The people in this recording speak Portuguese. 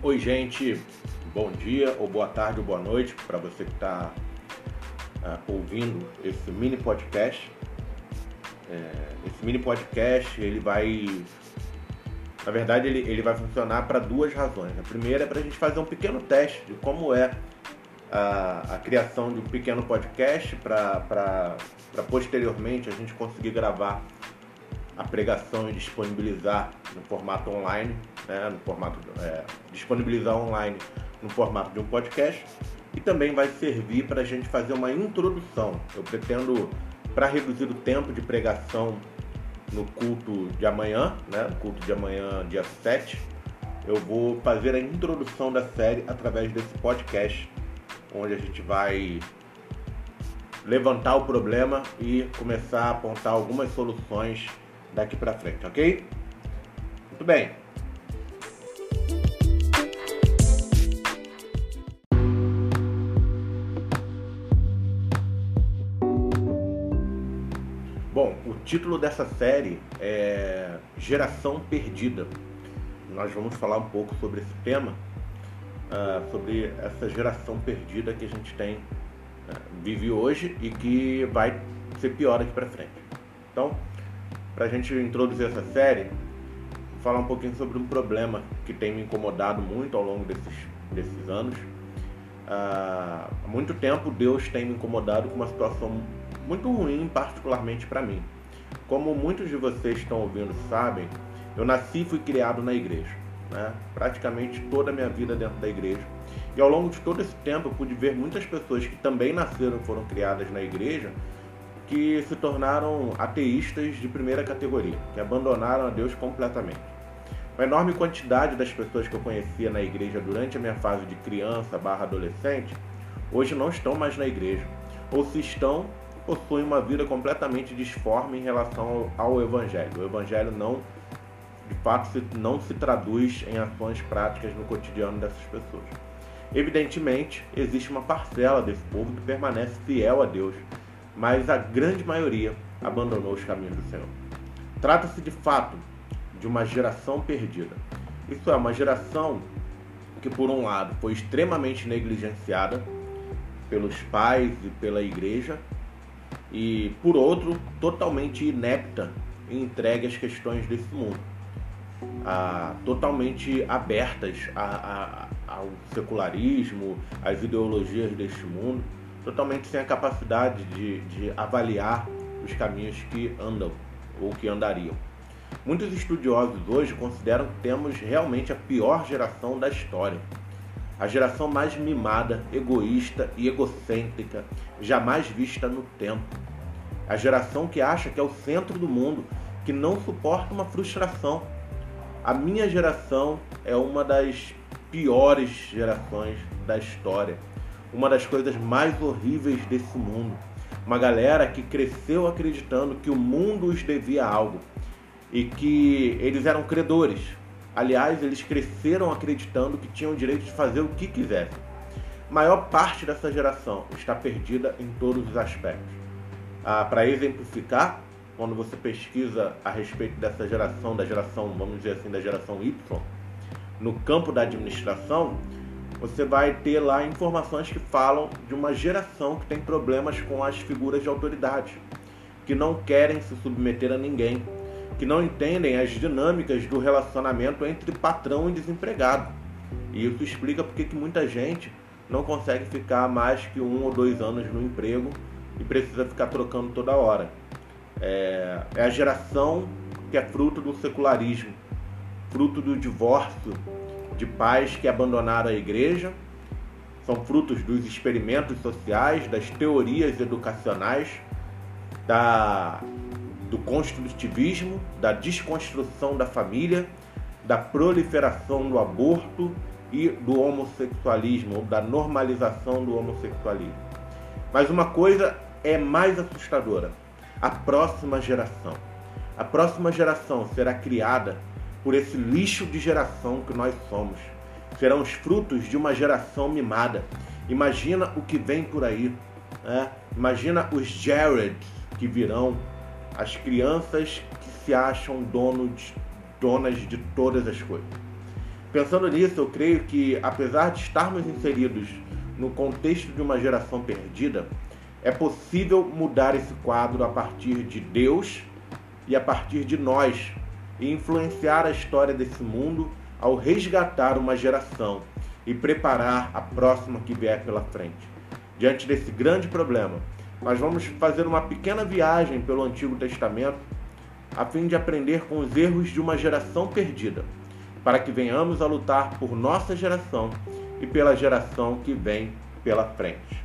Oi, gente. Bom dia, ou boa tarde, ou boa noite para você que está uh, ah, ouvindo esse mini podcast. É, esse mini podcast ele vai, na verdade, ele, ele vai funcionar para duas razões. A primeira é para a gente fazer um pequeno teste de como é a, a criação de um pequeno podcast para posteriormente a gente conseguir gravar a pregação e disponibilizar no formato online, né, no formato é, disponibilizar online no formato de um podcast e também vai servir para a gente fazer uma introdução. Eu pretendo, para reduzir o tempo de pregação no culto de amanhã, né, no culto de amanhã, dia 7, eu vou fazer a introdução da série através desse podcast, onde a gente vai levantar o problema e começar a apontar algumas soluções daqui para frente, ok? Muito bem. Bom, o título dessa série é Geração Perdida. Nós vamos falar um pouco sobre esse tema, uh, sobre essa geração perdida que a gente tem, uh, vive hoje e que vai ser pior aqui para frente. Então, para a gente introduzir essa série, falar um pouquinho sobre um problema que tem me incomodado muito ao longo desses, desses anos. Uh, há muito tempo Deus tem me incomodado com uma situação muito ruim, particularmente para mim. Como muitos de vocês estão ouvindo sabem, eu nasci e fui criado na igreja. Né? Praticamente toda a minha vida dentro da igreja. E ao longo de todo esse tempo eu pude ver muitas pessoas que também nasceram e foram criadas na igreja que se tornaram ateístas de primeira categoria, que abandonaram a Deus completamente. Uma enorme quantidade das pessoas que eu conhecia na igreja durante a minha fase de criança barra adolescente, hoje não estão mais na igreja. Ou se estão, possuem uma vida completamente disforme em relação ao Evangelho. O Evangelho não, de fato, não se traduz em ações práticas no cotidiano dessas pessoas. Evidentemente, existe uma parcela desse povo que permanece fiel a Deus, mas a grande maioria abandonou os caminhos do Senhor. Trata-se de fato de uma geração perdida. Isso é uma geração que, por um lado, foi extremamente negligenciada pelos pais e pela igreja, e, por outro, totalmente inepta e entregue às questões desse mundo, ah, totalmente abertas a, a, ao secularismo, às ideologias deste mundo totalmente sem a capacidade de, de avaliar os caminhos que andam ou que andariam. Muitos estudiosos hoje consideram que temos realmente a pior geração da história. A geração mais mimada, egoísta e egocêntrica jamais vista no tempo. A geração que acha que é o centro do mundo, que não suporta uma frustração. A minha geração é uma das piores gerações da história uma das coisas mais horríveis desse mundo. Uma galera que cresceu acreditando que o mundo os devia algo e que eles eram credores. Aliás, eles cresceram acreditando que tinham o direito de fazer o que quisessem. Maior parte dessa geração está perdida em todos os aspectos. Ah, Para exemplificar, quando você pesquisa a respeito dessa geração, da geração, vamos dizer assim, da geração Y, no campo da administração, você vai ter lá informações que falam de uma geração que tem problemas com as figuras de autoridade, que não querem se submeter a ninguém, que não entendem as dinâmicas do relacionamento entre patrão e desempregado. E isso explica porque que muita gente não consegue ficar mais que um ou dois anos no emprego e precisa ficar trocando toda hora. É, é a geração que é fruto do secularismo, fruto do divórcio, de pais que abandonaram a igreja, são frutos dos experimentos sociais, das teorias educacionais, da, do construtivismo, da desconstrução da família, da proliferação do aborto e do homossexualismo, da normalização do homossexualismo. Mas uma coisa é mais assustadora: a próxima geração. A próxima geração será criada por esse lixo de geração que nós somos. Serão os frutos de uma geração mimada. Imagina o que vem por aí. Né? Imagina os Jareds que virão, as crianças que se acham donos, donas de todas as coisas. Pensando nisso, eu creio que, apesar de estarmos inseridos no contexto de uma geração perdida, é possível mudar esse quadro a partir de Deus e a partir de nós e influenciar a história desse mundo ao resgatar uma geração e preparar a próxima que vier pela frente. Diante desse grande problema, nós vamos fazer uma pequena viagem pelo Antigo Testamento a fim de aprender com os erros de uma geração perdida para que venhamos a lutar por nossa geração e pela geração que vem pela frente.